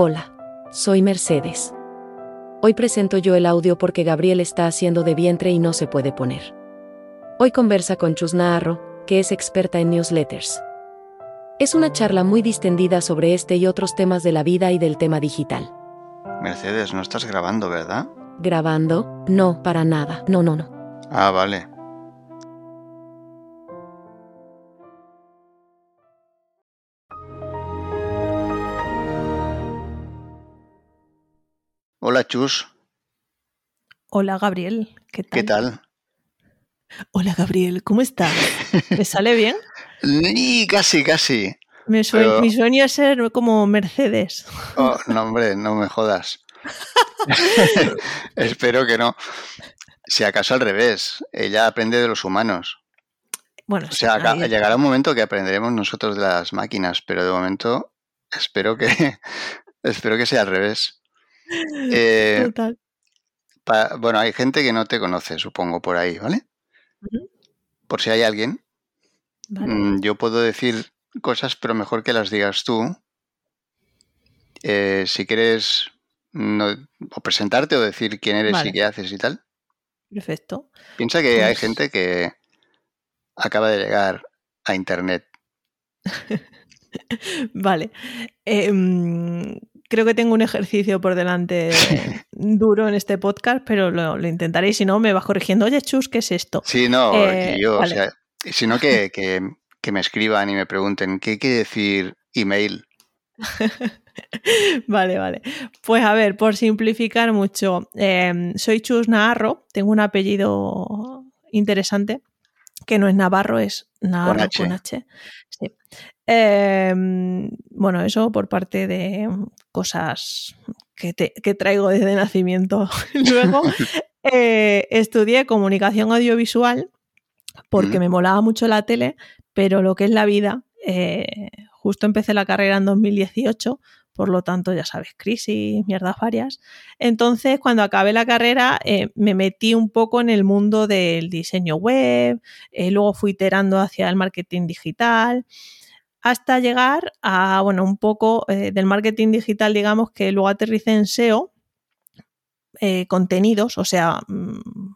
Hola, soy Mercedes. Hoy presento yo el audio porque Gabriel está haciendo de vientre y no se puede poner. Hoy conversa con Chus Naharro, que es experta en newsletters. Es una charla muy distendida sobre este y otros temas de la vida y del tema digital. Mercedes, no estás grabando, ¿verdad? ¿Grabando? No, para nada. No, no, no. Ah, vale. Hola, Chus. Hola, Gabriel. ¿Qué tal? ¿Qué tal? Hola, Gabriel. ¿Cómo estás? ¿Me sale bien? Ni casi, casi. Mi, sue- Pero- mi sueño es ser como Mercedes. Oh, no, hombre, no me jodas. Espero que no. Si acaso al revés, ella aprende de los humanos. Bueno, O sea, acá- llegará un momento que aprenderemos nosotros de las máquinas, pero de momento espero que espero que sea al revés. Eh, total. pa- bueno, hay gente que no te conoce, supongo, por ahí, ¿vale? Por si hay alguien, Vale. mm, yo puedo decir cosas, pero mejor que las digas tú. Eh, si quieres no- o presentarte o decir quién eres Vale. y qué haces y tal. Perfecto. Piensa que hay Pues- gente que acaba de llegar a Internet. Vale. Eh, creo que tengo un ejercicio por delante duro en este podcast, pero lo, lo intentaré y si no me vas corrigiendo. Oye, Chus, ¿qué es esto? Sí, no, Eh, que yo, vale. o sea, sino que, que, que me escriban y me pregunten qué quiere decir email. Vale, vale. Pues a ver, por simplificar mucho, eh, soy Chus Navarro, tengo un apellido interesante, que no es Navarro, es Navarro H. con H. Sí. Eh, bueno, eso por parte de cosas que, te- que traigo desde nacimiento. Luego eh, estudié comunicación audiovisual porque Mm. me molaba mucho la tele, pero lo que es la vida, eh, justo empecé la carrera en 2018, por lo tanto, ya sabes, crisis, mierdas varias. Entonces, cuando acabé la carrera, eh, me metí un poco en el mundo del diseño web, eh, luego fui iterando hacia el marketing digital, hasta llegar a, bueno, un poco eh, del marketing digital, digamos, que luego aterricé en SEO, contenidos, o sea, mm,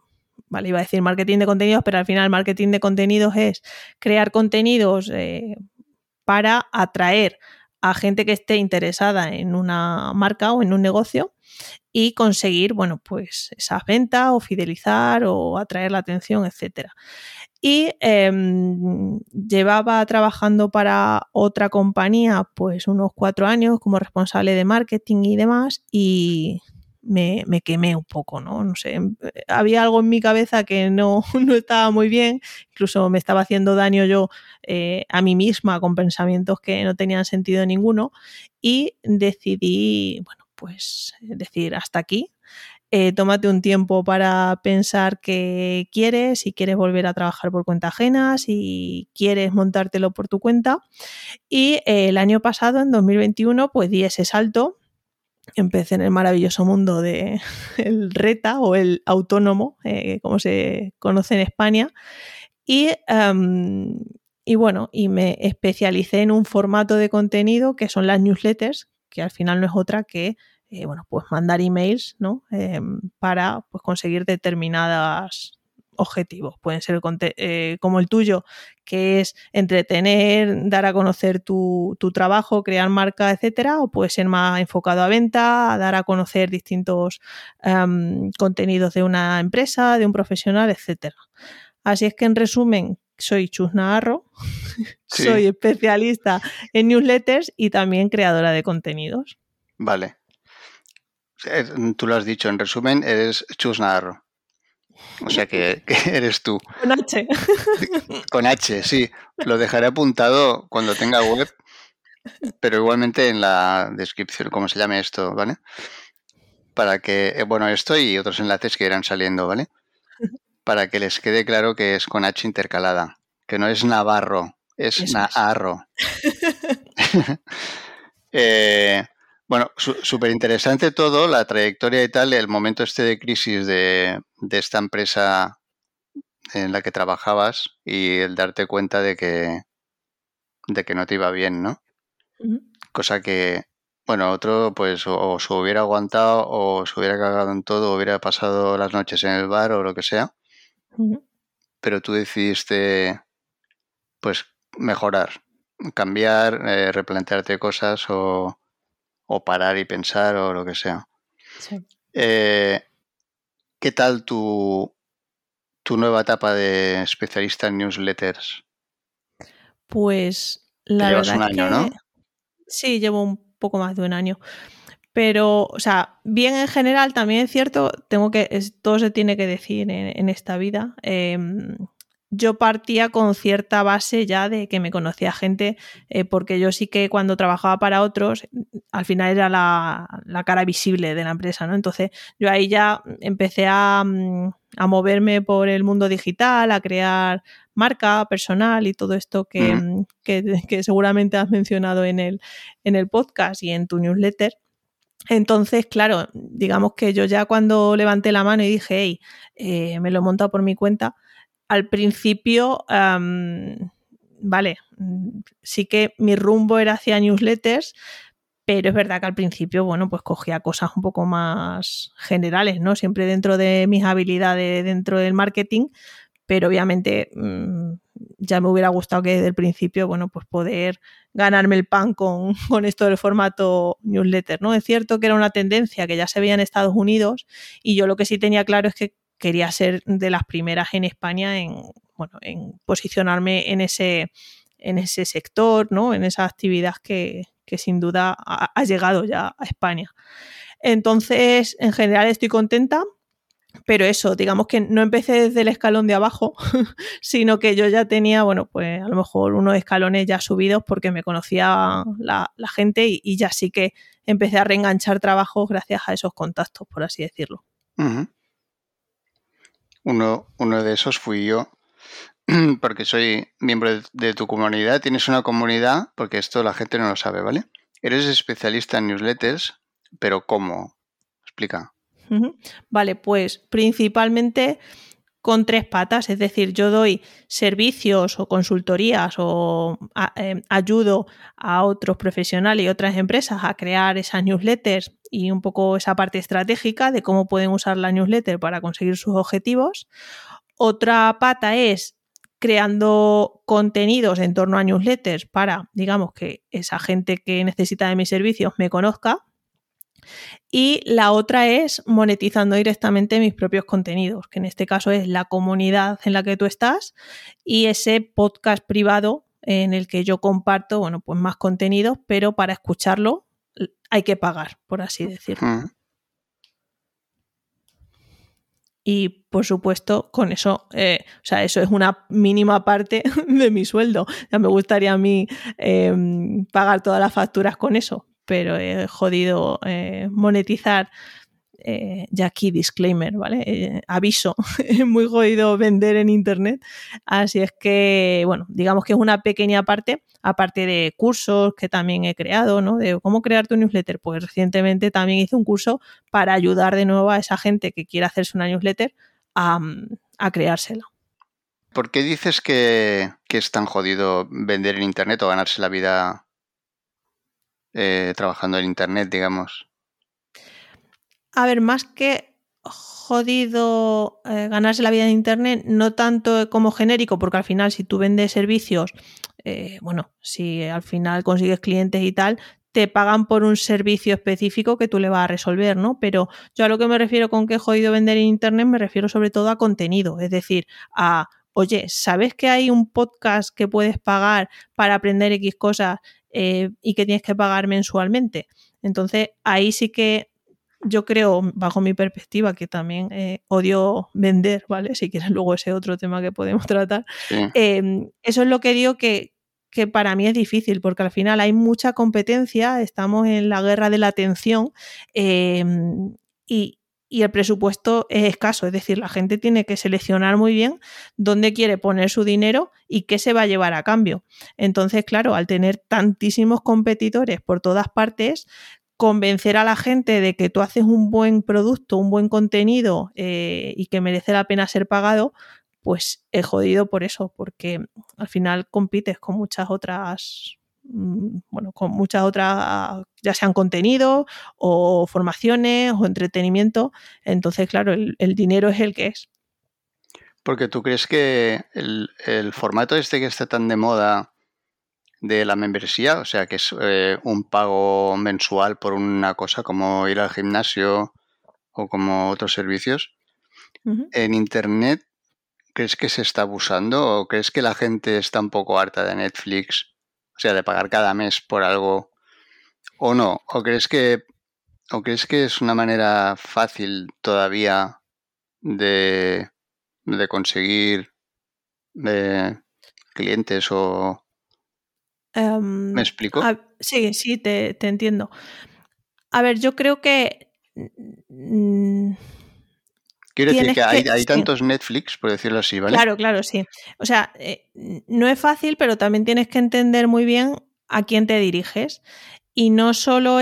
vale, iba a decir marketing de contenidos, pero al final marketing de contenidos es crear contenidos para atraer a gente que esté interesada en una marca o en un negocio y conseguir, bueno, pues esas ventas o fidelizar o atraer la atención, etcétera. Y eh, llevaba trabajando para otra compañía pues unos cuatro años como responsable de marketing y demás y me, quemé un poco, ¿no? No sé, había algo en mi cabeza que no, no estaba muy bien, incluso me estaba haciendo daño yo eh, a mí misma con pensamientos que no tenían sentido ninguno y decidí, bueno, pues decir hasta aquí. Eh, tómate un tiempo para pensar qué quieres, si quieres volver a trabajar por cuenta ajena, si quieres montártelo por tu cuenta. Y eh, el año pasado, en 2021, pues di ese salto. Empecé en el maravilloso mundo del el reta o el autónomo, eh, como se conoce en España. Y um, y bueno, y me especialicé en un formato de contenido que son las newsletters, que al final no es otra que, eh, bueno, pues mandar emails, ¿no? Eh, para pues, conseguir determinados objetivos. Pueden ser eh, como el tuyo, que es entretener, dar a conocer tu, tu, trabajo, crear marca, etcétera, o puede ser más enfocado a venta, a dar a conocer distintos um, contenidos de una empresa, de un profesional, etcétera. Así es que en resumen, soy Chus Naharro, sí. soy especialista en newsletters y también creadora de contenidos. Vale. Tú lo has dicho, en resumen, eres Chus Naharro. O sea que, que, eres tú. Con H. Con H, sí. Lo dejaré apuntado cuando tenga web, pero igualmente en la descripción, como se llame esto, ¿vale? Para que, eh, bueno, esto y otros enlaces que irán saliendo, ¿vale? Para que les quede claro que es con H intercalada, que no es Navarro, es. Es. eh, bueno, súper interesante todo, la trayectoria y tal, el momento este de crisis de, de, esta empresa en la que trabajabas y el darte cuenta de que, de que no te iba bien, ¿no? Uh -huh. Cosa que bueno, otro pues o, se hubiera aguantado o se hubiera cagado en todo, o hubiera pasado las noches en el bar o lo que sea. Pero tú decidiste pues mejorar, cambiar, eh, replantearte cosas o, o, parar y pensar o lo que sea. Eh, ¿Qué tal tu, tu nueva etapa de especialista en newsletters? Pues la verdad un año, ¿no? Sí, llevo un poco más de un año. Pero, o sea, bien en general, también es cierto, tengo que, todo se tiene que decir en, esta vida. Em, yo partía con cierta base ya de que me conocía gente, eh, porque yo sí que cuando trabajaba para otros, al final era la, cara visible de la empresa, ¿no? Entonces yo ahí ya empecé a, mm, a moverme por el mundo digital, a crear marca personal y todo esto mm, que, seguramente has mencionado en el, en el podcast y en tu newsletter. Entonces, claro, digamos que yo ya cuando levanté la mano y dije, hey, eh, me lo he montado por mi cuenta, al principio, vale, sí que mi rumbo era hacia newsletters, pero es verdad que al principio, bueno, pues cogía cosas un poco más generales, ¿no? Siempre dentro de mis habilidades dentro del marketing, pero obviamente mm, ya me hubiera gustado que desde el principio, bueno, pues poder ganarme el pan con, con, esto del formato newsletter, ¿no? Es cierto que era una tendencia que ya se veía en Estados Unidos y yo lo que sí tenía claro es que quería ser de las primeras en España en, bueno, en posicionarme en ese, en ese sector, ¿no? En esa actividad que, que sin duda ha, llegado ya a España. Entonces, en general estoy contenta pero eso, digamos que no empecé desde el escalón de abajo, sino que yo ya tenía, bueno, pues a lo mejor unos escalones ya subidos porque me conocía la, gente y, ya sí que empecé a reenganchar trabajos gracias a esos contactos, por así decirlo. Uno, uno de esos fui yo, porque soy miembro de tu comunidad. Tienes una comunidad, porque esto la gente no lo sabe, ¿vale? Eres especialista en newsletters, pero ¿cómo? Explica. Vale, pues principalmente con tres patas, es decir, yo doy servicios o consultorías o em, ayudo a otros profesionales y otras empresas a crear esas newsletters y un poco esa parte estratégica de cómo pueden usar la newsletter para conseguir sus objetivos. Otra pata es creando contenidos en torno a newsletters para, digamos, que esa gente que necesita de mis servicios me conozca y la otra es monetizando directamente mis propios contenidos, que en este caso es la comunidad en la que tú estás y ese podcast privado en el que yo comparto, bueno, pues más contenidos, pero para escucharlo hay que pagar, por así decirlo. Y por supuesto, con eso, eh, o sea, eso es una mínima parte de mi sueldo. Ya me gustaría a mí em, pagar todas las facturas con eso, pero he jodido eh, monetizar. Eh, ya aquí disclaimer, ¿vale? Eh, aviso, es muy jodido vender en internet, así es que, bueno, digamos que es una pequeña parte, aparte de cursos que también he creado, ¿no? De cómo crear tu newsletter, pues recientemente también hice un curso para ayudar de nuevo a esa gente que quiere hacerse una newsletter a, a creársela. ¿Por qué dices que, que es tan jodido vender en internet o ganarse la vida eh, trabajando en Internet, digamos? A ver, más que jodido eh, ganarse la vida en Internet, no tanto como genérico, porque al final si tú vendes servicios, eh, bueno, si al final consigues clientes y tal, te pagan por un servicio específico que tú le vas a resolver, ¿no? Pero yo a lo que me refiero con que jodido vender en Internet me refiero sobre todo a contenido, es decir, a oye, ¿sabes que hay un podcast que puedes pagar para aprender X cosas eh, y que tienes que pagar mensualmente. Entonces, ahí sí que yo creo, bajo mi perspectiva, que también eh, odio vender, ¿vale? Si quieres luego ese otro tema que podemos tratar. Em, eso es lo que digo que, que para mí es difícil, porque al final hay mucha competencia, estamos en la guerra de la atención em, y, y el presupuesto es escaso, es decir, la gente tiene que seleccionar muy bien dónde quiere poner su dinero y qué se va a llevar a cambio. Entonces, claro, al tener tantísimos competidores por todas partes, convencer a la gente de que tú haces un buen producto, un buen contenido eh, y que merece la pena ser pagado, pues he jodido por eso, porque al final compites con muchas otras bueno, con muchas otras, ya sean contenidos o formaciones o entretenimiento. Entonces, claro, el, dinero es el que es. Porque tú crees que el, formato este que está tan de moda de la membresía, o sea, que es eh, un pago mensual por una cosa como ir al gimnasio o como otros servicios, en Internet ¿Crees que se está abusando o crees que la gente está un poco harta de Netflix? O sea, de pagar cada mes por algo o no? ¿O crees que, o crees que es una manera fácil todavía de, de conseguir de clientes o... Em, ¿Me explico? sí, sí, te, te, entiendo. A ver, yo creo que... Quiero decir que hay, tantos Netflix, por decirlo así, ¿vale? Claro, claro, sí. O sea, eh, no es fácil, pero también tienes que entender muy bien a quién te diriges. Y no solo,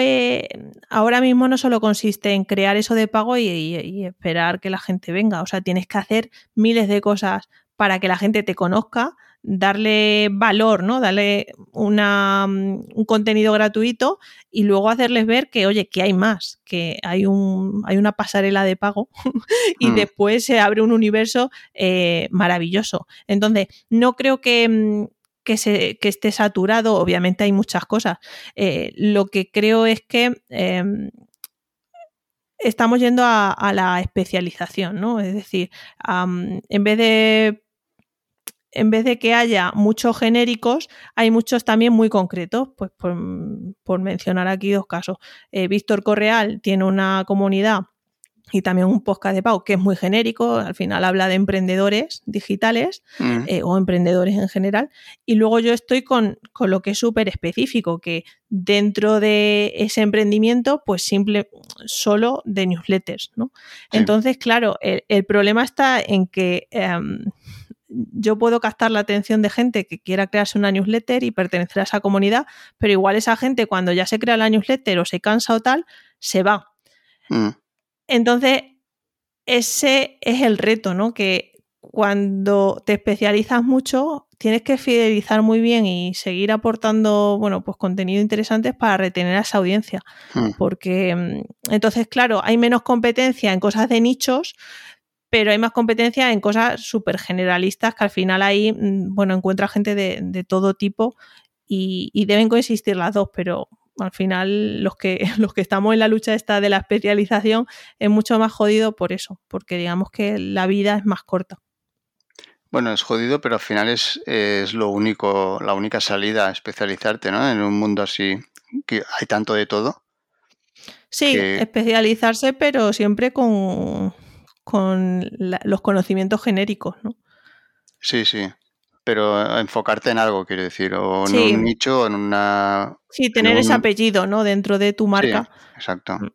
ahora mismo no solo consiste en crear eso de pago y, esperar que la gente venga. O sea, tienes que hacer miles de cosas para que la gente te conozca, darle valor, ¿no? Darle una, mm, un contenido gratuito y luego hacerles ver que, oye, que hay más, que hay, un, hay una pasarela de pago y mm. después se abre un universo eh, maravilloso. Entonces, no creo que, mm, que, se, que esté saturado, obviamente hay muchas cosas. Eh, lo que creo es que em, estamos yendo a, la especialización, ¿no? Es decir, en vez de en vez de que haya muchos genéricos, hay muchos también muy concretos. Pues por, mencionar aquí dos casos. Eh, Víctor Correal tiene una comunidad y también un podcast de Pau que es muy genérico, al final habla de emprendedores digitales mm. eh, o emprendedores en general. Y luego yo estoy con, lo que es súper específico, que dentro de ese emprendimiento, pues simple, solo de newsletters, ¿no? Entonces, claro, el, problema está en que em, yo puedo captar la atención de gente que quiera crearse una newsletter y pertenecer a esa comunidad, pero igual esa gente cuando ya se crea la newsletter o se cansa o tal, se va. Mm. Entonces, ese es el reto, ¿no? Que cuando te especializas mucho, tienes que fidelizar muy bien y seguir aportando, bueno, pues contenido interesante para retener a esa audiencia. Mm. Porque mm, entonces, claro, hay menos competencia en cosas de nichos, pero hay más competencia en cosas súper generalistas que al final ahí, mm, bueno, encuentra gente de, todo tipo y, deben coexistir las dos, pero al final los que, los que estamos en la lucha esta de la especialización es mucho más jodido por eso, porque digamos que la vida es más corta. Bueno, es jodido, pero al final es, es lo único, la única salida, especializarte, ¿no? En un mundo así que hay tanto de todo. Sí, especializarse, pero siempre con, con los conocimientos genéricos, ¿no? Sí, sí. Pero enfocarte en algo, quiero decir, o en un nicho, en una. Sí, tener ese apellido, ¿no? Dentro de tu marca. exacto. Mm.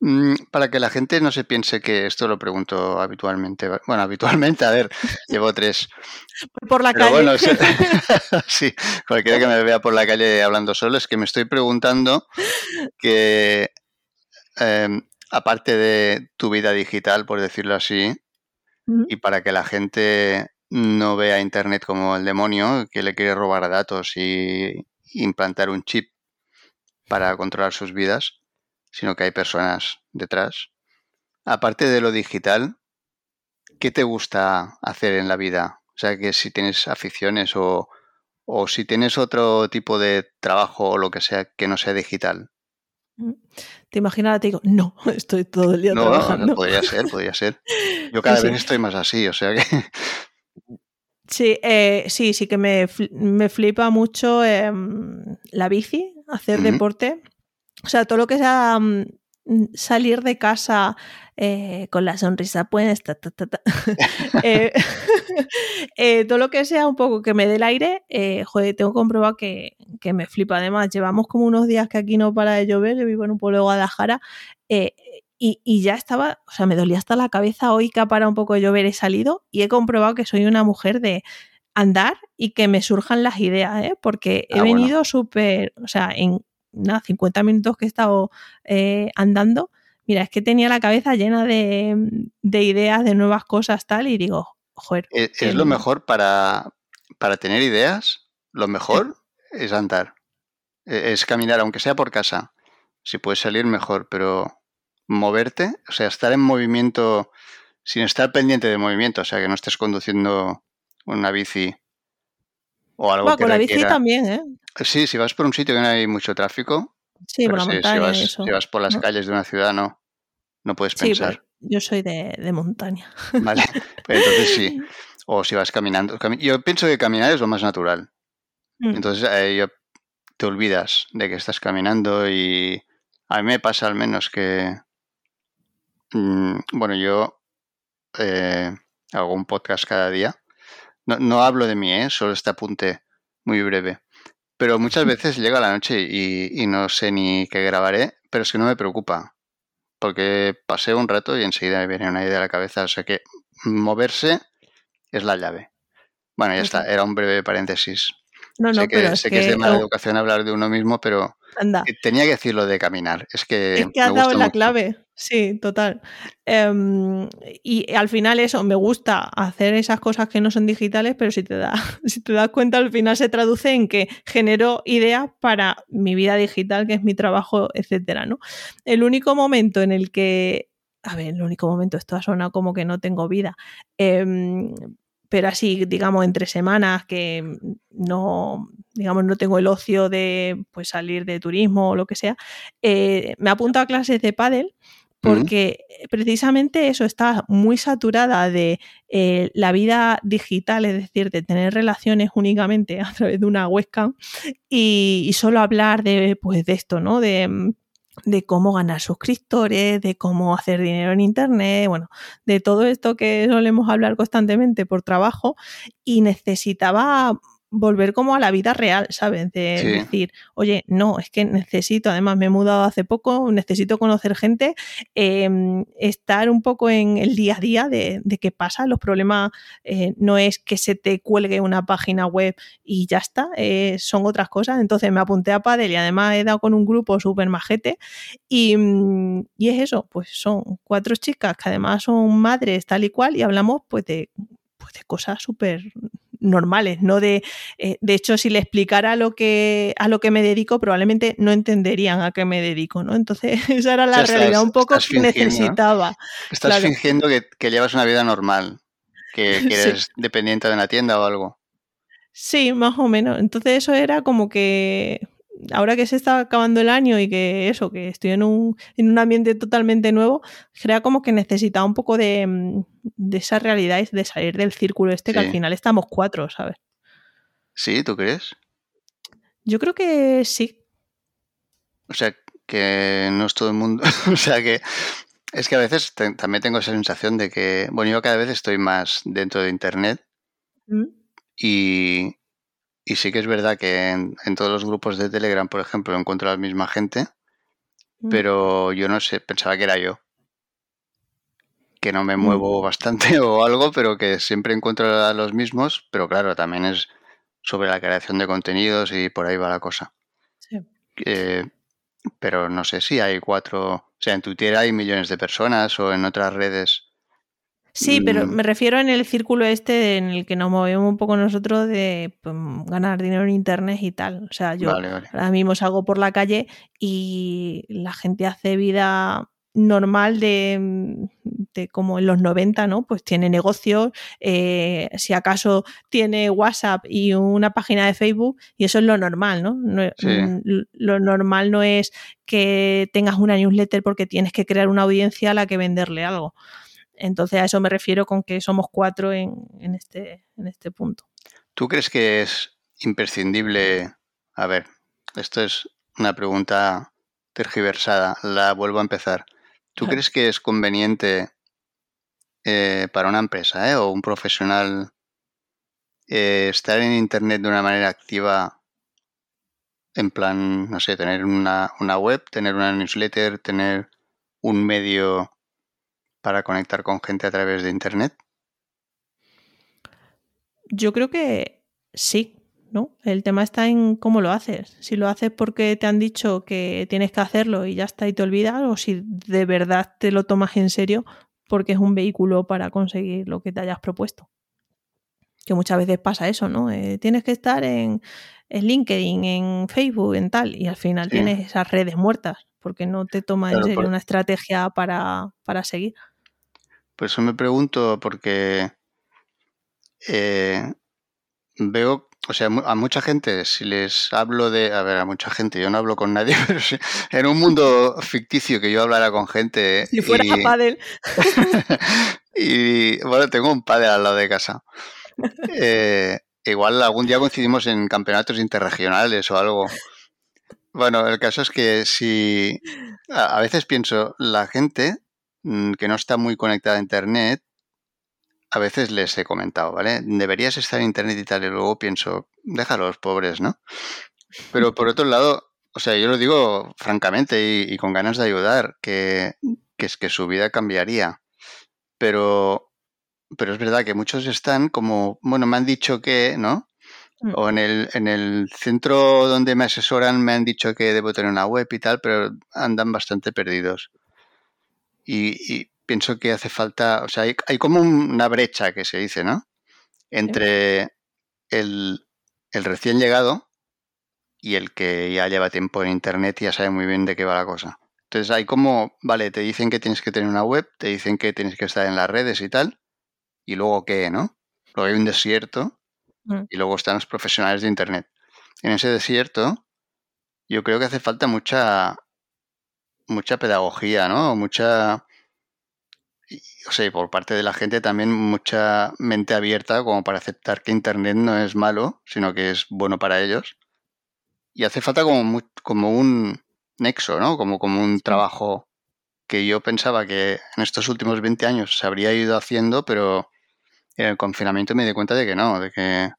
Mm, para que la gente no se piense que esto lo pregunto habitualmente. Bueno, habitualmente, a ver, llevo tres. Por la calle. sí, cualquiera que me vea por la calle hablando solo es que me estoy preguntando que em, aparte de tu vida digital, por decirlo así, y para que la gente no vea Internet como el demonio, que le quiere robar datos y implantar un chip para controlar sus vidas, sino que hay personas detrás. Aparte de lo digital, ¿qué te gusta hacer en la vida? O sea, que si tienes aficiones o, o si tienes otro tipo de trabajo o lo que sea que no sea digital. Te imaginas, te digo, no, estoy todo el día trabajando. No, podría ser, podría ser. Yo cada vez estoy más así, o sea que. Sí, eh, sí, sí que me, me flipa mucho em, la bici, hacer deporte. O sea, todo lo que sea mm, salir de casa eh, con la sonrisa puesta, eh, eh, todo lo que sea un poco que me dé el aire, joder, tengo comprobado que, que, me flipa. Además, llevamos como unos días que aquí no para de llover, yo vivo en un pueblo de Guadalajara, y, y, ya estaba, o sea, me dolía hasta la cabeza hoy que ha parado un poco de llover, he salido y he comprobado que soy una mujer de andar y que me surjan las ideas, porque he ah, venido súper, o sea, en nada, 50 minutos que he estado andando, mira, es que tenía la cabeza llena de, ideas, de nuevas cosas, tal, y digo, joder. Es, lo mejor para, para, tener ideas, lo mejor es andar. E, es caminar, aunque sea por casa. Si puedes salir, mejor, pero moverte, o sea, estar en movimiento sin estar pendiente de movimiento, o sea, que no estés conduciendo una bici o algo que con la bici también, ¿eh? Sí, si vas por un sitio que no hay mucho tráfico. Sí, por la montaña. Si vas, eso. si vas por las calles de una ciudad, no, no puedes pensar. yo soy de, de montaña. Vale, pues entonces sí. O si vas caminando. Yo pienso que caminar es lo más natural. Mm. Entonces eh, yo, te olvidas de que estás caminando y a mí me pasa al menos que, mm, bueno, yo eh, hago un podcast cada día. No, no hablo de mí, ¿eh? solo este apunte muy breve. Pero muchas veces llega la noche y, y, no sé ni qué grabaré, pero es que no me preocupa. Porque pasé un rato y enseguida me viene una idea a la cabeza. O sea que moverse es la llave. Bueno, ya está, era un breve paréntesis. No, no, sé que, pero sé es que, es de mala oh, educación hablar de uno mismo, pero anda. tenía que decirlo de caminar. Es que, Es que has dado la clave. Sí, total. Um, y al final eso, me gusta hacer esas cosas que no son digitales, pero si te, da, si te das cuenta, al final se traduce en que genero ideas para mi vida digital, que es mi trabajo, etcétera, ¿no? El único momento en el que, a ver, el único momento, esto ha sonado como que no tengo vida, um, pero así, digamos, entre semanas que no, digamos, no tengo el ocio de pues, salir de turismo o lo que sea, eh, me apunto a clases de pádel porque precisamente eso está muy saturada de eh, la vida digital, es decir, de tener relaciones únicamente a través de una webcam y, y solo hablar de, pues, de esto, ¿no? De, de cómo ganar suscriptores, de cómo hacer dinero en Internet, bueno, de todo esto que solemos hablar constantemente por trabajo y necesitaba volver como a la vida real, ¿sabes? De Sí. decir, oye, no, es que necesito, además me he mudado hace poco, necesito conocer gente, eh, estar un poco en el día a día de, de qué pasa. Los problemas eh, no es que se te cuelgue una página web y ya está, eh, son otras cosas. Entonces me apunté a Padel y además he dado con un grupo súper majete y, mm, y es eso, pues son cuatro chicas que además son madres tal y cual y hablamos pues de, pues de cosas súper normales, no de eh, de hecho si le explicara lo que a lo que me dedico probablemente no entenderían a qué me dedico, ¿no? Entonces esa era la O sea, estás- realidad un poco que necesitaba. Estás Claro. fingiendo que, que llevas una vida normal, que, que Sí. eres dependiente de una tienda o algo. Sí, más o menos. Entonces eso era como que ahora que se está acabando el año y que eso, que estoy en un, en un ambiente totalmente nuevo, era como que necesitaba un poco de, mm, de esa realidad y de salir del círculo este que al final estamos cuatro, ¿sabes? ¿Sí? ¿Tú crees? Yo creo que sí. O sea, que no es todo el mundo. o sea, que es que a veces te- también tengo esa sensación de que, bueno, yo cada vez estoy más dentro de Internet Mm, y, y sí que es verdad que en, en todos los grupos de Telegram, por ejemplo, encuentro a la misma gente, mm. pero yo no sé, pensaba que era yo. Que no me Mm. muevo bastante o algo, pero que siempre encuentro a los mismos, pero claro, también es sobre la creación de contenidos y por ahí va la cosa. Sí. Eh, pero no sé si hay cuatro, o sea, en Twitter hay millones de personas o en otras redes. Sí, pero Mm. me refiero en el círculo este en el que nos movemos un poco nosotros de pues, ganar dinero en internet y tal. O sea, yo Vale, vale. ahora mismo salgo por la calle y la gente hace vida normal de, de como en los 90, ¿no? Pues tiene negocios, eh, si acaso tiene WhatsApp y una página de Facebook y eso es lo normal, ¿no? No- Sí. mm, Lo normal no es que tengas una newsletter porque tienes que crear una audiencia a la que venderle algo. Entonces a eso me refiero con que somos cuatro en, en este, en este punto. ¿Tú crees que es imprescindible? A ver, esto es una pregunta tergiversada, la vuelvo a empezar. ¿Tú crees que es conveniente eh, para una empresa eh, o un profesional eh, estar en Internet de una manera activa? En plan, no sé, tener una, una web, tener una newsletter, tener un medio para conectar con gente a través de Internet. Yo creo que sí, ¿no? El tema está en cómo lo haces. Si lo haces porque te han dicho que tienes que hacerlo y ya está y te olvidas, o si de verdad te lo tomas en serio porque es un vehículo para conseguir lo que te hayas propuesto. Que muchas veces pasa eso, ¿no? Eh, tienes que estar en, en LinkedIn, en Facebook, en tal, y al final Sí. tienes esas redes muertas, porque no te toma en Claro, serio por- una estrategia para, para seguir. Por eso me pregunto, porque eh, veo, o sea, a mucha gente, si les hablo de, a ver, a mucha gente, yo no hablo con nadie, pero en un mundo ficticio que yo hablara con gente Si fuera y, pádel, y, bueno, tengo un padre al lado de casa. Eh, igual algún día coincidimos en campeonatos interregionales o algo. Bueno, el caso es que si a, veces pienso, la gente que no está muy conectada a Internet, a veces les he comentado, ¿vale? Deberías estar en Internet y tal, y luego pienso, déjalos, pobres, ¿no? Pero por otro lado, o sea, yo lo digo francamente y, y con ganas de ayudar, que, que es que su vida cambiaría. Pero, pero es verdad que muchos están como, bueno, me han dicho que, ¿no? Mm. O en el, en el centro donde me asesoran me han dicho que debo tener una web y tal, pero andan bastante perdidos. Y, y pienso que hace falta, o sea, hay, hay como un- una brecha que se dice, ¿no? Entre el, el recién llegado y el que ya lleva tiempo en Internet y ya sabe muy bien de qué va la cosa. Entonces hay como, vale, te dicen que tienes que tener una web, te dicen que tienes que estar en las redes y tal, y luego qué, ¿no? Luego hay un desierto Mm. y luego están los profesionales de Internet. En ese desierto yo creo que hace falta mucha, mucha pedagogía, ¿no? Mucha, o sea, y por parte de la gente también mucha mente abierta como para aceptar que Internet no es malo, sino que es bueno para ellos. Y hace falta como, como un nexo, ¿no? Como, como un trabajo que yo pensaba que en estos últimos 20 años se habría ido haciendo, pero en el confinamiento me di cuenta de que no, de que...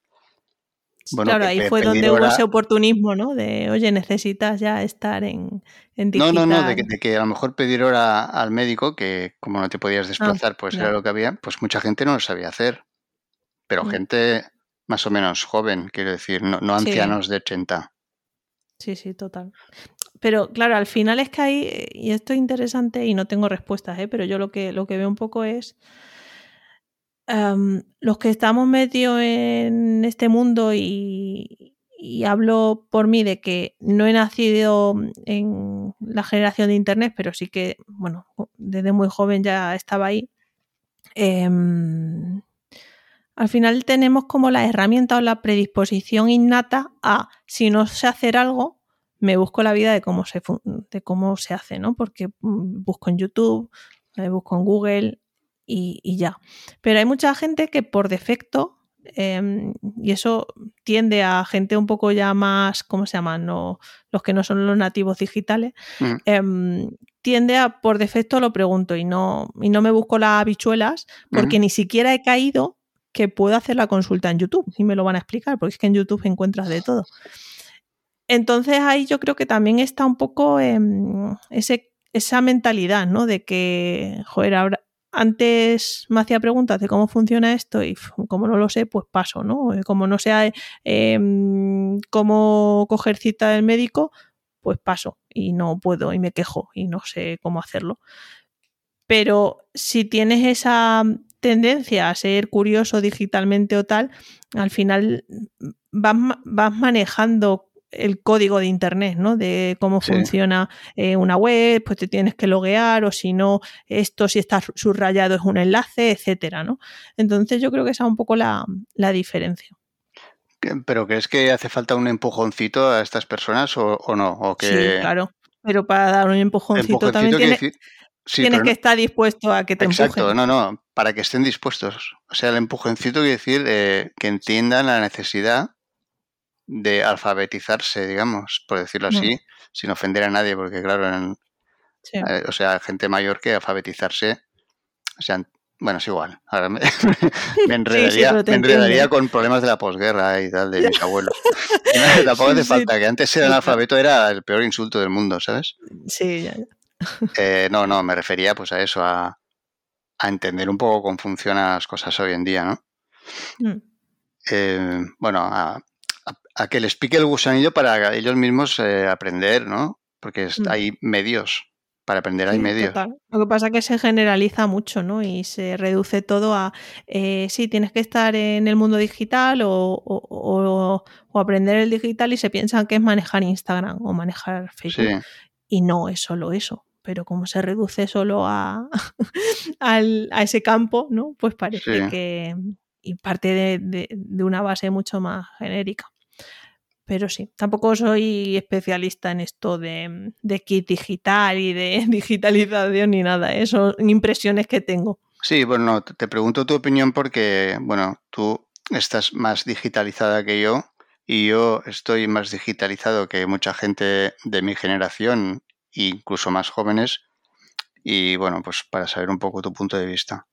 Bueno, claro, ahí fue donde hubo ese oportunismo, ¿no? De, oye, necesitas ya estar en, en No, digital. no, no, de que, de que a lo mejor pedir hora al médico, que como no te podías desplazar, pues era lo que había, pues mucha gente no lo sabía hacer. Pero Mm. gente más o menos joven, quiero decir, no, no Sí. ancianos de 80. Sí, sí, total. Pero claro, al final es que hay, eh, y esto es interesante y no tengo respuestas, ¿eh? pero yo lo que, lo que veo un poco es los que estamos medio en este mundo y, hablo por mí de que no he nacido en la generación de Internet, pero sí que, bueno, desde muy joven ya estaba ahí. em, al final tenemos como la herramienta o la predisposición innata a, si no sé hacer algo, me busco la vida de cómo se, de cómo se hace, ¿no? Porque mm, busco en YouTube, eh, busco en Google y, y ya. Pero hay mucha gente que por defecto, eh, y eso tiende a gente un poco ya más, ¿cómo se llaman? No, los que no son los nativos digitales, Mm. em, tiende a por defecto lo pregunto y no, y no me busco las habichuelas porque ni siquiera he caído que puedo hacer la consulta en YouTube y me lo van a explicar, porque es que en YouTube encuentras de todo. Entonces ahí yo creo que también está un poco em, ese, esa mentalidad, ¿no? De que, joder, ahora, antes me hacía preguntas de cómo funciona esto y como no lo sé, pues paso, ¿no? Eh, Como no sé em, cómo coger cita del médico, pues paso y no puedo y me quejo y no sé cómo hacerlo. Pero si tienes esa tendencia a ser curioso digitalmente o tal, al final vas, vas manejando el código de internet, ¿no? De cómo Sí. funciona eh, una web, pues te tienes que loguear, o si no, esto si está su- subrayado es un enlace, etcétera, ¿no? Entonces yo creo que esa es un poco la, la diferencia. ¿Qué- ¿Pero crees que hace falta un empujoncito a estas personas o, o no? O que Sí, claro. Pero para dar un empujoncito, también quiere tiene- decir- sí, tienes que no- estar dispuesto a que te Exacto, empujen. no, no, para que estén dispuestos. O sea, el empujoncito quiere decir eh, que entiendan la necesidad de alfabetizarse, digamos, por decirlo Mm. así, sin ofender a nadie, porque claro, en- Sí. eh, o sea, gente mayor que alfabetizarse, o sea, bueno, es igual. Ahora me, me enredaría, me enredaría con problemas de la posguerra y tal de mis abuelos. No, tampoco hace falta, que antes ser analfabeto era el peor insulto del mundo, ¿sabes? Sí, ya, ya. Eh, no, no, me refería pues a eso, a, a entender un poco cómo funcionan las cosas hoy en día, ¿no? Mm. Eh, bueno, a, a- que les pique el gusanillo para ellos mismos eh, aprender, ¿no? Porque Mm. hay medios para aprender hay Sí, medios. total. Lo que pasa es que se generaliza mucho, ¿no? Y se reduce todo a, eh, sí, tienes que estar en el mundo digital o, o- o- o aprender el digital y se piensan que es manejar Instagram o manejar Facebook. Sí, Y no es solo eso. Pero como se reduce solo a, al- a ese campo, ¿no? Pues parece Sí. que... Y parte de, de- de una base mucho más genérica. Pero sí, tampoco soy especialista en esto de, de kit digital y de digitalización ni nada. ¿eh? Son impresiones que tengo. sí, bueno, te pregunto tu opinión porque, bueno, tú estás más digitalizada que yo y yo estoy más digitalizado que mucha gente de mi generación, incluso más jóvenes, y bueno, pues para saber un poco tu punto de vista.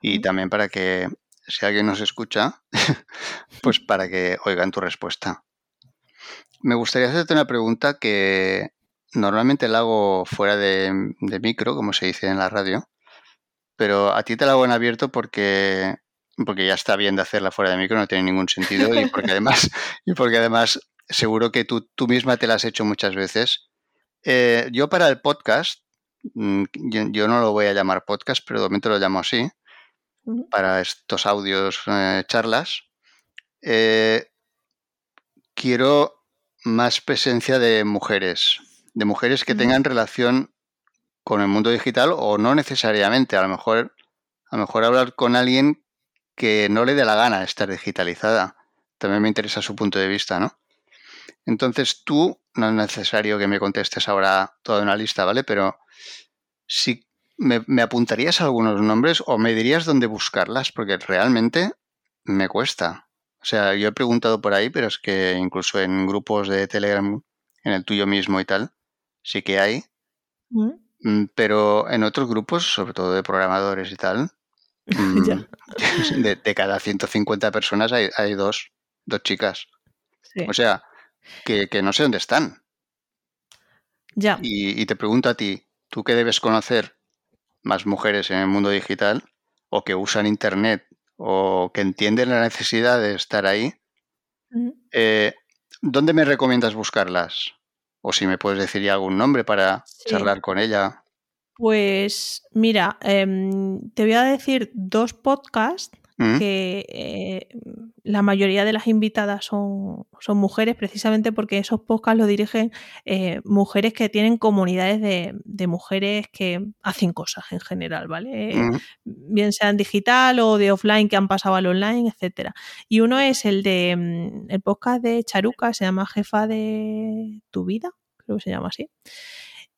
Y también para que, si alguien nos escucha, pues para que oigan tu respuesta. Me gustaría hacerte una pregunta que normalmente la hago fuera de, de micro, como se dice en la radio, pero a ti te la hago en abierto porque, porque ya está bien de hacerla fuera de micro, no tiene ningún sentido y porque además, y porque además seguro que tú, tú misma te la has hecho muchas veces. Eh, yo para el podcast, mm, yo, yo no lo voy a llamar podcast, pero de momento lo llamo así, para estos audios, eh, charlas, eh, quiero más presencia de mujeres, de mujeres que Ujú. tengan relación con el mundo digital o no necesariamente, a lo mejor, a lo mejor hablar con alguien que no le dé la gana estar digitalizada. También me interesa su punto de vista, ¿no? Entonces tú, no es necesario que me contestes ahora toda una lista, ¿vale? Pero si me, me apuntarías algunos nombres o me dirías dónde buscarlas, porque realmente me cuesta. O sea, yo he preguntado por ahí, pero es que incluso en grupos de Telegram, en el tuyo mismo y tal, sí que hay. Ujú. Mm, Pero en otros grupos, sobre todo de programadores y tal, mm, de, de cada 150 personas hay, hay dos, dos chicas. Sí. O sea, que, que no sé dónde están. Ya. Y, y te pregunto a ti, ¿tú que debes conocer más mujeres en el mundo digital o que usan Internet o que entienden la necesidad de estar ahí? Eh, ¿Dónde me recomiendas buscarlas? O si me puedes decir ya algún nombre para Sí. charlar con ella. Pues mira, em, te voy a decir dos podcasts ¿Mm? que eh, la mayoría de las invitadas son, son mujeres, precisamente porque esos podcasts los dirigen eh, mujeres que tienen comunidades de, de mujeres que hacen cosas en general, ¿vale? ¿Mm? bien sea en digital o de offline que han pasado al online, etcétera. Y uno es el de mm, el podcast de Charuca, se llama Jefa de tu vida, creo que se llama así.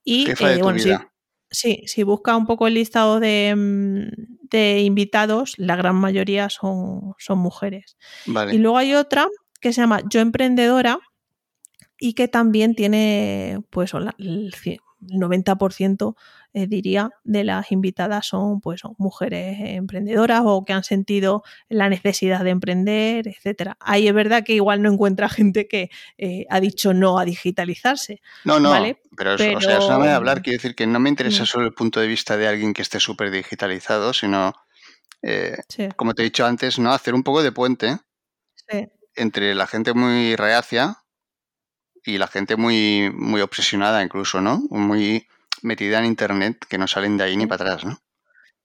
Y Jefa de eh, tu bueno, vida. Sí, si busca un poco el listado de, mm, de invitados, la gran mayoría son, son mujeres. Y Vale. luego hay otra que se llama Yo Emprendedora y que también tiene, pues, el cien- el 90% eh, diría de las invitadas son pues son mujeres emprendedoras o que han sentido la necesidad de emprender, etcétera. Ahí es verdad que igual no encuentra gente que eh, ha dicho no a digitalizarse. No, no, Vale, pero, eso, o sea, es una pero- manera de hablar. Quiero decir que no me interesa Mm. solo el punto de vista de alguien que esté súper digitalizado, sino, eh, Sí, como te he dicho antes, ¿no? Hacer un poco de puente sí. entre la gente muy reacia y la gente muy, muy obsesionada incluso, ¿no? Muy metida en internet que no salen de ahí ni para atrás, ¿no?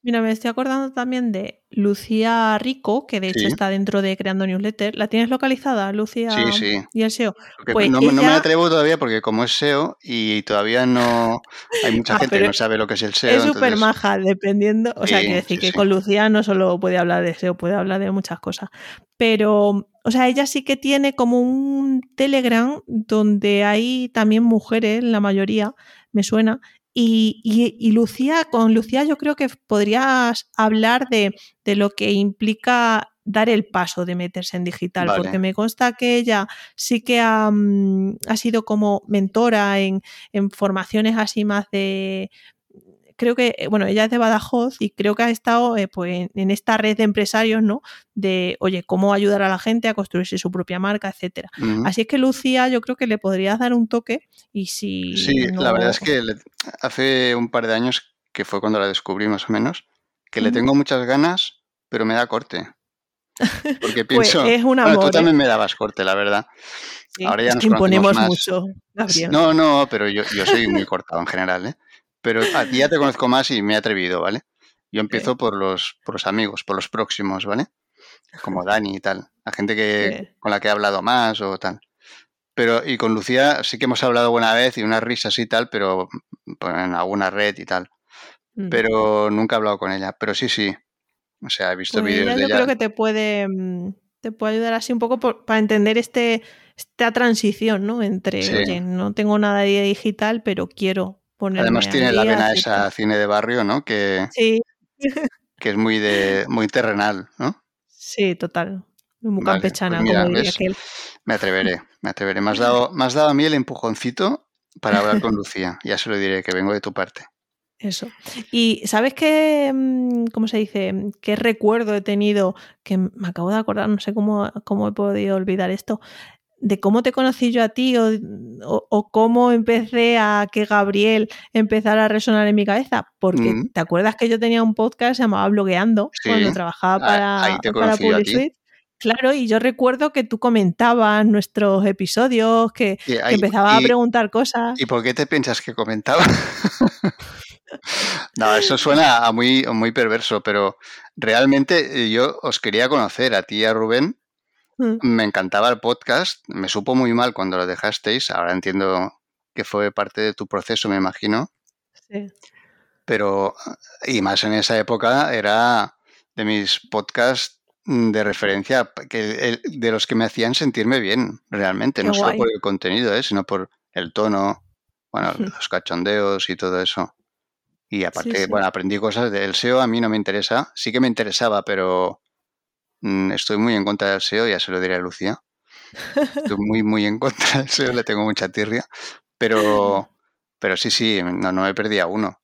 Mira, me estoy acordando también de Lucía Rico, que de hecho Sí. está dentro de Creando Newsletter. ¿La tienes localizada, Lucía? Sí, sí. Y el SEO. Pues no, me- no me ella- atrevo todavía porque como es SEO y todavía no hay mucha Ah, gente que no sabe lo que es el SEO. es súper entonces- maja, dependiendo. O sea, Sí, quiero decir sí, que con Lucía no solo puede hablar de SEO, puede hablar de muchas cosas. Pero, o sea, ella sí que tiene como un Telegram donde hay también mujeres, la mayoría, me suena. Y, y- y Lucía, con Lucía yo creo que podrías hablar de, de lo que implica dar el paso de meterse en digital, Vale. porque me consta que ella sí que ha, mm, ha sido como mentora en, en formaciones así más de, creo que, eh, bueno, ella es de Badajoz y creo que ha estado eh, pues, en, esta red de empresarios, ¿no? De, oye, cómo ayudar a la gente a construirse su propia marca, etcétera. Así es que Lucía, yo creo que le podrías dar un toque y si. Sí, no- la verdad es que le- hace un par de años, que fue cuando la descubrí más o menos, que le tengo muchas ganas, pero me da corte. Porque Pues pienso, es un bueno, amor. tú ¿eh? también me dabas corte, la verdad. Sí, ahora ya es nos imponemos más. mucho, Gabriel. No, no, pero yo, yo soy muy cortado en general, ¿eh? Pero a ti ya te conozco más y me he atrevido, ¿vale? Yo empiezo por, los, por los amigos, por los próximos, ¿vale? Como Dani y tal. La gente que, con la que he hablado más o tal. Pero, y con Lucía sí que hemos hablado buena vez y unas risas y tal, pero pues, en alguna red y tal. Mm. Pero nunca he hablado con ella. Pero sí, sí. O sea, he visto Pues vídeos ella de yo ella. creo que te puede, mm, te puede ayudar así un poco por- para entender este, esta transición, ¿no? Entre, Sí. oye, no tengo nada de digital, pero quiero Además tiene la vena etcétera. esa cine de barrio, ¿no? Que, Sí, que es muy de muy terrenal, ¿no? sí, total. Muy Vale, campechana, pues mira, como diría ¿ves? aquel. Me atreveré, me atreveré. Me has dado, me has dado a mí el empujoncito para hablar con Lucía. Ya se lo diré, que vengo de tu parte. Eso. Y ¿sabes qué, mm, cómo se dice? ¿Qué recuerdo he tenido? Que me acabo de acordar, no sé cómo, cómo he podido olvidar esto, de cómo te conocí yo a ti o, o- o cómo empecé a que Gabriel empezara a resonar en mi cabeza. Porque Mm. te acuerdas que yo tenía un podcast llamado Blogueando Sí. cuando trabajaba Ah, para, ahí te para Public. Claro, y yo recuerdo que tú comentabas nuestros episodios, que, que empezabas a preguntar cosas. ¿Y por qué te piensas que comentaba? no, eso suena a muy, muy perverso, pero realmente eh, yo os quería conocer a ti y a Rubén. Mm. Me encantaba el podcast, me supo muy mal cuando lo dejasteis, ahora entiendo que fue parte de tu proceso, me imagino, Sí. pero, y más en esa época, era de mis podcasts mm, de referencia, que, de los que me hacían sentirme bien, realmente, Qué no solo por el contenido, ¿eh? sino por el tono, bueno, los cachondeos y todo eso. Y aparte, sí. bueno, aprendí cosas del SEO, a mí no me interesa, sí que me interesaba, pero estoy muy en contra del SEO, ya se lo diré a Lucía. Estoy muy, muy en contra del SEO, le tengo mucha tirria, pero, pero sí, sí, no, no me perdía uno.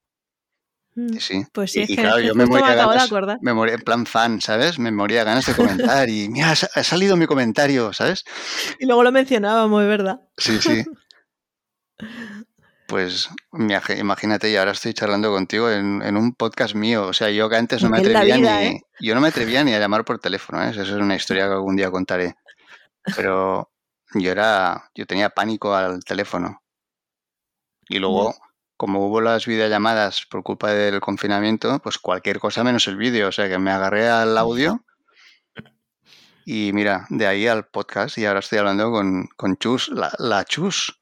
Mm. Sí, sí. Pues sí, Y- es y que, claro, yo me moría ganas, me moría en plan fan, ¿sabes? Me moría ganas de comentar y mira, ha sa- ha salido mi comentario, ¿sabes? Y luego lo mencionábamos, verdad. Sí, sí. Pues imagínate, y ahora estoy charlando contigo en, en un podcast mío. O sea, yo que antes no me atrevía vida, ni. ¿eh? Yo no me atrevía ni a llamar por teléfono, ¿eh? Esa es una historia que algún día contaré. Pero yo era. Yo tenía pánico al teléfono. Y luego, como hubo las videollamadas por culpa del confinamiento, pues cualquier cosa menos el vídeo. O sea que me agarré al audio. Y mira, de ahí al podcast. Y ahora estoy hablando con, con Chus, la, la Chus.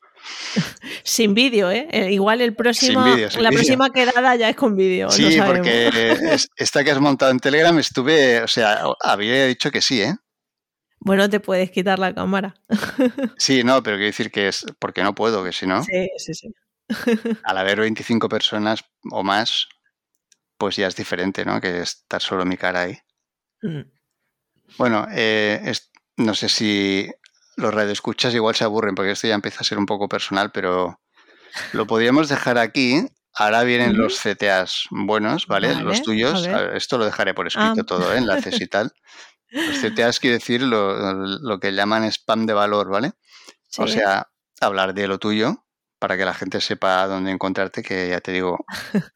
Sin vídeo, ¿eh? Eh, Igual el próximo, sin la próxima quedada ya es con vídeo. Sí, porque es- esta que has montado en Telegram estuve, o sea, había dicho que sí, ¿eh? Bueno, te puedes quitar la cámara. Sí, no, pero quiero decir que es porque no puedo, que si no, Sí, sí, sí. al haber 25 personas o más, pues ya es diferente, ¿no? Que estar solo mi cara ahí. Mm. Bueno, eh, es- no sé si los radioescuchas igual se aburren, porque esto ya empieza a ser un poco personal, pero lo podríamos dejar aquí. Ahora vienen los CTAs buenos, ¿vale? Vale, los tuyos. Esto lo dejaré por escrito Ah. todo, ¿eh? enlaces y tal. Los CTAs quiere decir lo, lo que llaman spam de valor, ¿vale? O sea, hablar de lo tuyo para que la gente sepa dónde encontrarte, que ya te digo,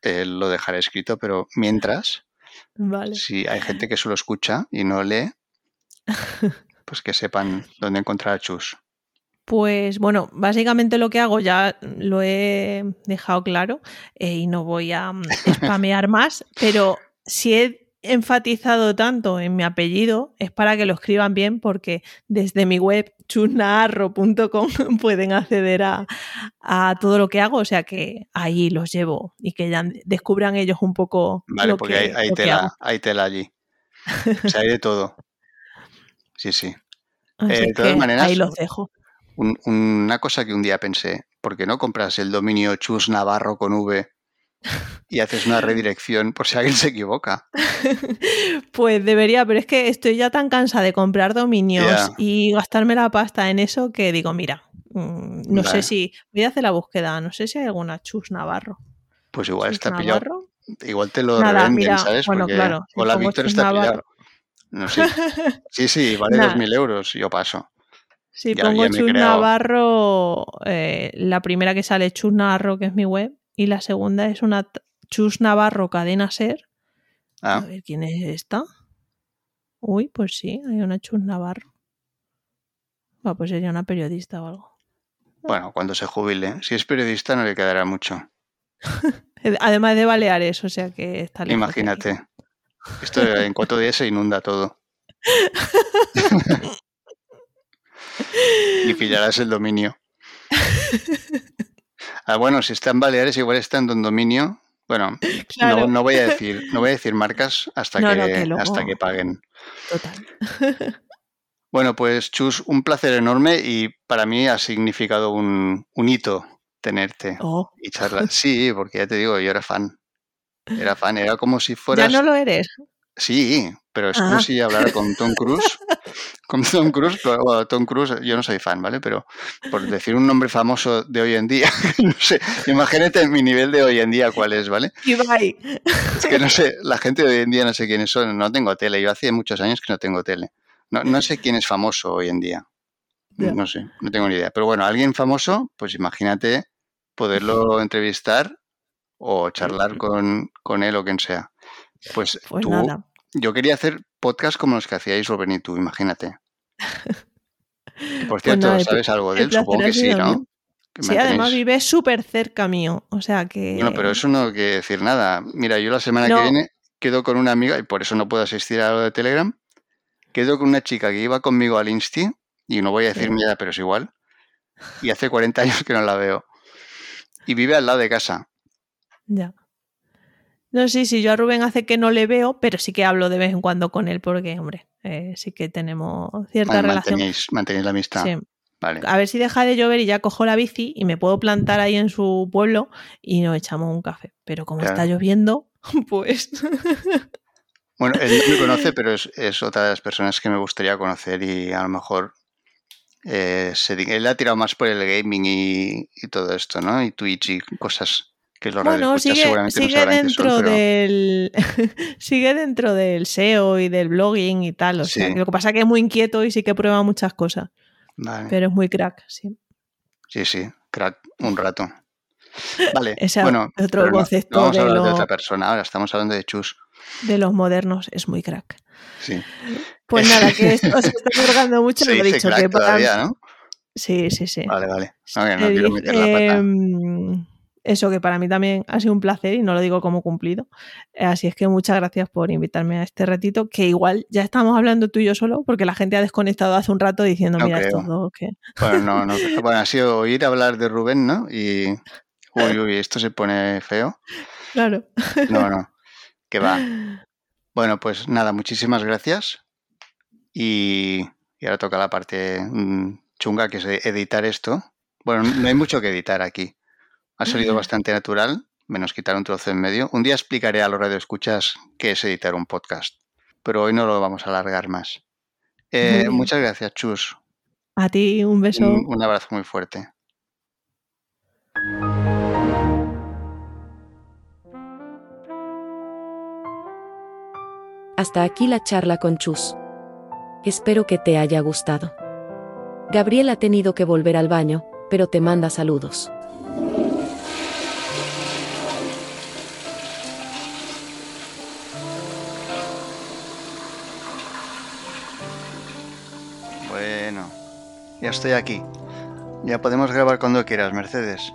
eh, lo dejaré escrito, pero mientras, Vale. si hay gente que solo escucha y no lee, pues que sepan dónde encontrar a Chus. Pues bueno, básicamente lo que hago ya lo he dejado claro eh, y no voy a mm, spamear más, pero si he enfatizado tanto en mi apellido es para que lo escriban bien porque desde mi web chusnaarro.com pueden acceder a, a todo lo que hago, o sea que ahí los llevo y que ya descubran ellos un poco Vale, lo porque que, hay, hay lo que tela, hago. hay tela allí. O sea, hay de todo. Sí, sí. Eh, de todas maneras, ahí los dejo. Un- una cosa que un día pensé, ¿por qué no compras el dominio Chus Navarro con V y haces una redirección por si alguien se equivoca? Pues debería, pero es que estoy ya tan cansada de comprar dominios y gastarme la pasta en eso que digo, mira, mm, no Vale. sé si voy a hacer la búsqueda, no sé si hay alguna Chus Navarro. Pues igual Chus está pillado. Navarro. Igual te lo Nada, revenden, mira, ¿sabes? bueno, Porque claro, si hola pongo Víctor Chus está Navarro. pillado. No sé. Sí, sí, vale Nah. dos mil euros. Yo paso. Si Ya- pongo ya Chus. Navarro, eh, la primera que sale Chus Navarro, que es mi web, y la segunda es una Chus Navarro Cadena Ser. A Ah, ver quién es esta. Uy, pues sí, hay una Chus Navarro. Va, pues sería una periodista o algo. bueno, cuando se jubile. Si es periodista no le quedará mucho. Además de Baleares, o sea que está lejos. Imagínate. Esto en cuatro días se inunda todo. y pillarás el dominio. Ah, bueno, si está en Baleares, igual está en Dominio. Bueno, Claro. no, no voy a decir, no voy a decir marcas hasta No, que, no, que luego- hasta que paguen. Total. Bueno, pues Chus, un placer enorme y para mí ha significado un, un hito tenerte Oh, y charlar. Sí, porque ya te digo, yo era fan. Era fan, era como si ya fueras. no lo eres. Sí, pero es como Ah. si hablara con Tom Cruise. Con Tom Cruise, pero, bueno, Tom Cruise, yo no soy fan, ¿vale? Pero por decir un nombre famoso de hoy en día, no sé, imagínate mi nivel de hoy en día cuál es, ¿vale? Ibai. Es que no sé, la gente de hoy en día no sé quiénes son, no tengo tele, yo hace muchos años que no tengo tele. No, no sé quién es famoso hoy en día. Ya. No sé, no tengo ni idea. Pero bueno, alguien famoso, pues imagínate poderlo entrevistar o charlar con, con él o quien sea. Pues, Pues tú, nada. yo quería hacer podcast como los que hacíais Rubén y tú, imagínate. Por Pues cierto, nada, ¿sabes algo de él? Supongo que sí, ¿no? Sí, además vive súper cerca mío. O sea que. Bueno, pero eso no quiere decir nada. Mira, yo la semana No. que viene quedo con una amiga, y por eso no puedo asistir a lo de Telegram, quedo con una chica que iba conmigo al Insti, y no voy a decir Sí. mi edad, pero es igual, y hace 40 años que no la veo. Y vive al lado de casa. Ya. No, sí, sí, yo a Rubén hace que no le veo, pero sí que hablo de vez en cuando con él porque, hombre, eh, sí que tenemos cierta Vale, relación. mantenéis, mantenéis la amistad. Sí. Vale. A ver si deja de llover y ya cojo la bici y me puedo plantar ahí en su pueblo y nos echamos un café. Pero como Claro. está lloviendo, pues Bueno, él no me conoce, pero es, es otra de las personas que me gustaría conocer y a lo mejor eh, se él ha tirado más por el gaming y, y todo esto, ¿no? Y Twitch y cosas que los bueno, sigue, seguramente no sigue sabrán qué son, dentro pero- del sigue dentro del SEO y del blogging y tal. O sea, que lo que pasa es que es muy inquieto y sí que prueba muchas cosas, Vale. pero es muy crack, sí. Sí, sí, crack, un rato. Vale, Ese bueno, otro no- concepto no vamos a de hablar de lo- otra persona ahora, estamos hablando de Chus. De los modernos es muy crack. Sí. Pues nada, que esto se está cargando mucho, Se lo he dicho crack que para- todavía, ¿no? Sí, sí, sí. Vale, vale. No, que no quiero meter la pata. em, eso que para mí también ha sido un placer y no lo digo como cumplido. Eh, Así es que muchas gracias por invitarme a este ratito, que igual ya estamos hablando tú y yo solo, porque la gente ha desconectado hace un rato diciendo, No mira, creo. estos dos que... Bueno, no, no. Bueno, ha sido oír hablar de Rubén, ¿no? Y. Uy, uy, esto se pone feo. Claro. No, no. Que va. Bueno, pues nada, muchísimas gracias. Y, y ahora toca la parte mm, chunga, que es editar esto. Bueno, no hay mucho que editar aquí. Ha salido bastante natural, menos quitar un trozo en medio. Un día explicaré a los radioescuchas qué es editar un podcast, pero hoy no lo vamos a alargar más. Eh, muchas gracias, Chus. A ti un beso. Un, un abrazo muy fuerte. Hasta aquí la charla con Chus. Espero que te haya gustado. Gabriel ha tenido que volver al baño, pero te manda saludos. Ya estoy aquí. Ya podemos grabar cuando quieras, Mercedes.